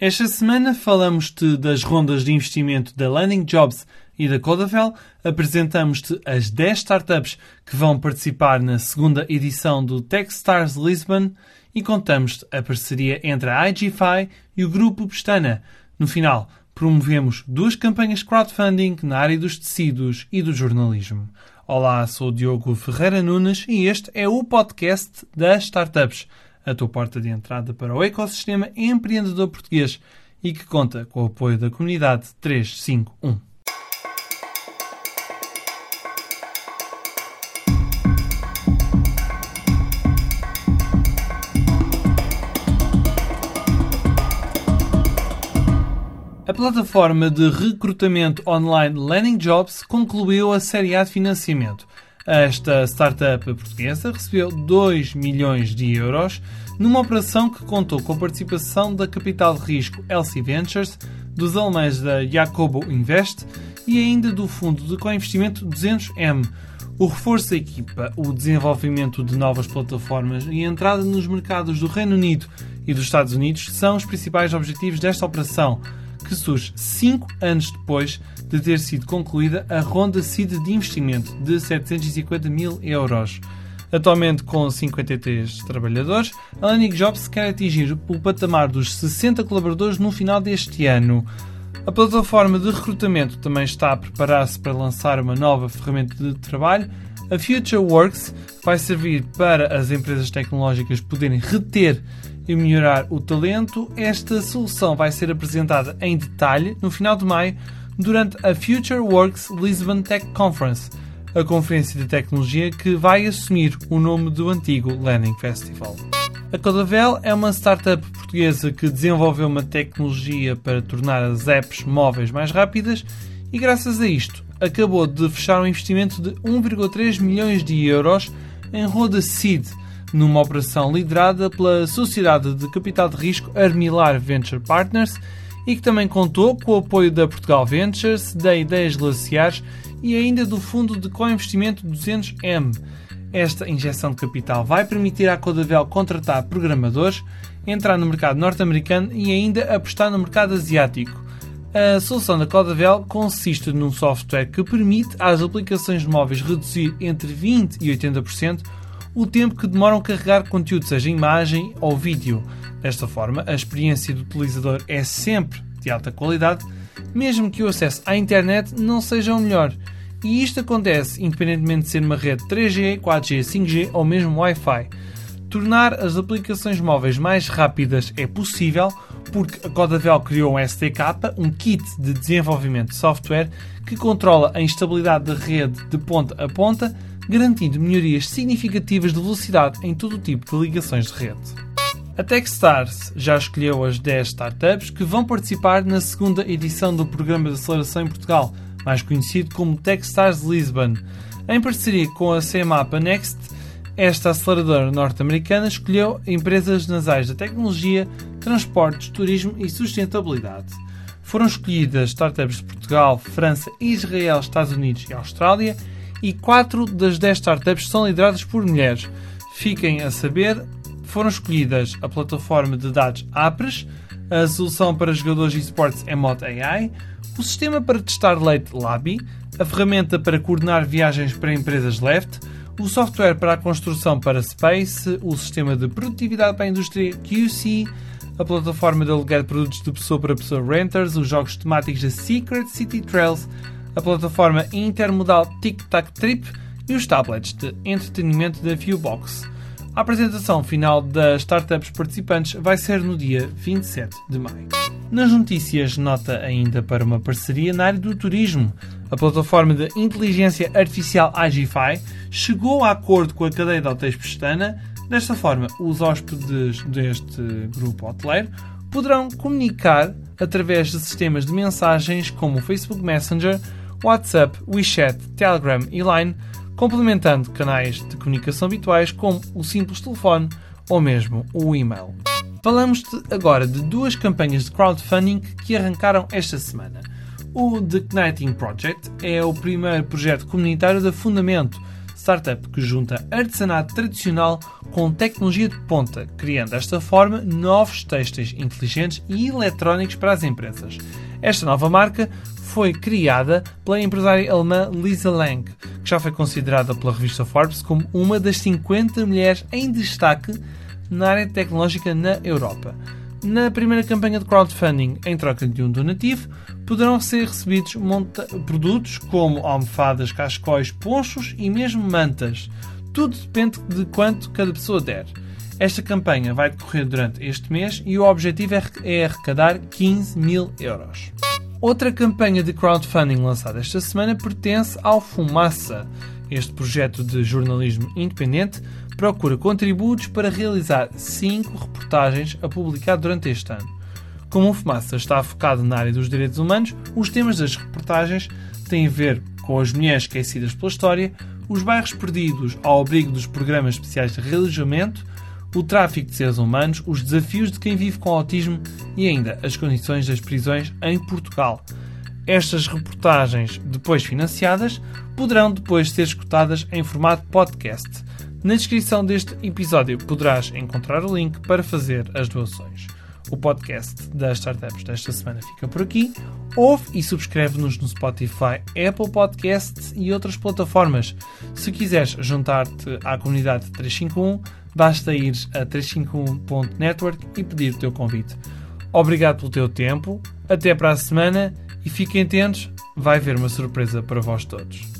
Esta semana falamos-te das rondas de investimento da Landing Jobs e da Codavel, apresentamos-te as 10 startups que vão participar na segunda edição do Techstars Lisbon e contamos-te a parceria entre a IGFI e o Grupo Pestana. No final, promovemos duas campanhas crowdfunding na área dos tecidos e do jornalismo. Olá, sou o Diogo Ferreira Nunes e este é o podcast das startups a tua porta de entrada para o ecossistema empreendedor português e que conta com o apoio da comunidade 351. A plataforma de recrutamento online Landing Jobs concluiu a série A de financiamento esta startup portuguesa recebeu 2 milhões de euros numa operação que contou com a participação da capital de risco LC Ventures, dos alemães da Jacobo Invest e ainda do fundo de co-investimento 200M. O reforço da equipa, o desenvolvimento de novas plataformas e a entrada nos mercados do Reino Unido e dos Estados Unidos são os principais objetivos desta operação, que surge cinco anos depois de ter sido concluída a ronda seed de investimento de 750 mil euros. Atualmente com 53 trabalhadores, a Landing Jobs quer atingir o patamar dos 60 colaboradores no final deste ano. A plataforma de recrutamento também está a preparar-se para lançar uma nova ferramenta de trabalho. A Future Works vai servir para as empresas tecnológicas poderem reter e melhorar o talento. Esta solução vai ser apresentada em detalhe no final de maio durante a Future Works Lisbon Tech Conference, a conferência de tecnologia que vai assumir o nome do antigo Landing Festival. A Codavel é uma startup portuguesa que desenvolveu uma tecnologia para tornar as apps móveis mais rápidas e, graças a isto, acabou de fechar um investimento de 1,3 milhões de euros em roda seed numa operação liderada pela Sociedade de Capital de Risco Armilar Venture Partners e que também contou com o apoio da Portugal Ventures, da Ideias Glaciares e ainda do fundo de co-investimento 200M. Esta injeção de capital vai permitir à Codavel contratar programadores, entrar no mercado norte-americano e ainda apostar no mercado asiático. A solução da Codavel consiste num software que permite às aplicações móveis reduzir entre 20% e 80% o tempo que demoram a carregar conteúdo, seja imagem ou vídeo. Desta forma, a experiência do utilizador é sempre de alta qualidade, mesmo que o acesso à internet não seja o melhor. E isto acontece independentemente de ser uma rede 3G, 4G, 5G ou mesmo Wi-Fi. Tornar as aplicações móveis mais rápidas é possível porque a Codavel criou um SDK, um kit de desenvolvimento de software que controla a instabilidade da rede de ponta a ponta, garantindo melhorias significativas de velocidade em todo o tipo de ligações de rede. A Techstars já escolheu as 10 startups que vão participar na segunda edição do Programa de Aceleração em Portugal, mais conhecido como Techstars Lisbon. Em parceria com a CMAPA Next, esta aceleradora norte-americana escolheu empresas nas áreas da tecnologia, transportes, turismo e sustentabilidade. Foram escolhidas startups de Portugal, França, Israel, Estados Unidos e Austrália e 4 das 10 startups são lideradas por mulheres. Fiquem a saber foram escolhidas a plataforma de dados APRES, a solução para jogadores e esportes Emot AI, o sistema para testar leite Labi, a ferramenta para coordenar viagens para empresas Left, o software para a construção para Space, o sistema de produtividade para a indústria QC, a plataforma de aluguer de produtos de pessoa para pessoa Renters, os jogos temáticos da Secret City Trails, a plataforma intermodal Tic Tac Trip e os tablets de entretenimento da Viewbox. A apresentação final das startups participantes vai ser no dia 27 de maio. Nas notícias, nota ainda para uma parceria na área do turismo. A plataforma de inteligência artificial Agify chegou a acordo com a cadeia de hotéis Pestana. Desta forma, os hóspedes deste grupo hoteleiro poderão comunicar através de sistemas de mensagens como o Facebook Messenger, WhatsApp, WeChat, Telegram e Line complementando canais de comunicação habituais como o simples telefone ou mesmo o e-mail. Falamos-te agora de duas campanhas de crowdfunding que arrancaram esta semana. O The Igniting Project é o primeiro projeto comunitário da Fundamento, startup que junta artesanato tradicional com tecnologia de ponta, criando desta forma novos textos inteligentes e eletrónicos para as empresas. Esta nova marca foi criada pela empresária alemã Lisa Lang, que já foi considerada pela revista Forbes como uma das 50 mulheres em destaque na área tecnológica na Europa. Na primeira campanha de crowdfunding, em troca de um donativo, poderão ser recebidos produtos como almofadas, cascóis, ponchos e mesmo mantas. Tudo depende de quanto cada pessoa der. Esta campanha vai decorrer durante este mês e o objetivo é, é arrecadar 15 mil euros. Outra campanha de crowdfunding lançada esta semana pertence ao Fumaça. Este projeto de jornalismo independente procura contributos para realizar 5 reportagens a publicar durante este ano. Como o Fumaça está focado na área dos direitos humanos, os temas das reportagens têm a ver com as mulheres esquecidas pela história, os bairros perdidos ao abrigo dos programas especiais de relojamento, o tráfico de seres humanos, os desafios de quem vive com autismo e ainda as condições das prisões em Portugal. Estas reportagens, depois financiadas, poderão depois ser escutadas em formato podcast. Na descrição deste episódio poderás encontrar o link para fazer as doações. O podcast das startups desta semana fica por aqui. Ouve e subscreve-nos no Spotify, Apple Podcasts e outras plataformas. Se quiseres juntar-te à comunidade 351, basta ir a 351.network e pedir o teu convite. Obrigado pelo teu tempo, até para a semana e fiquem atentos, vai haver uma surpresa para vós todos.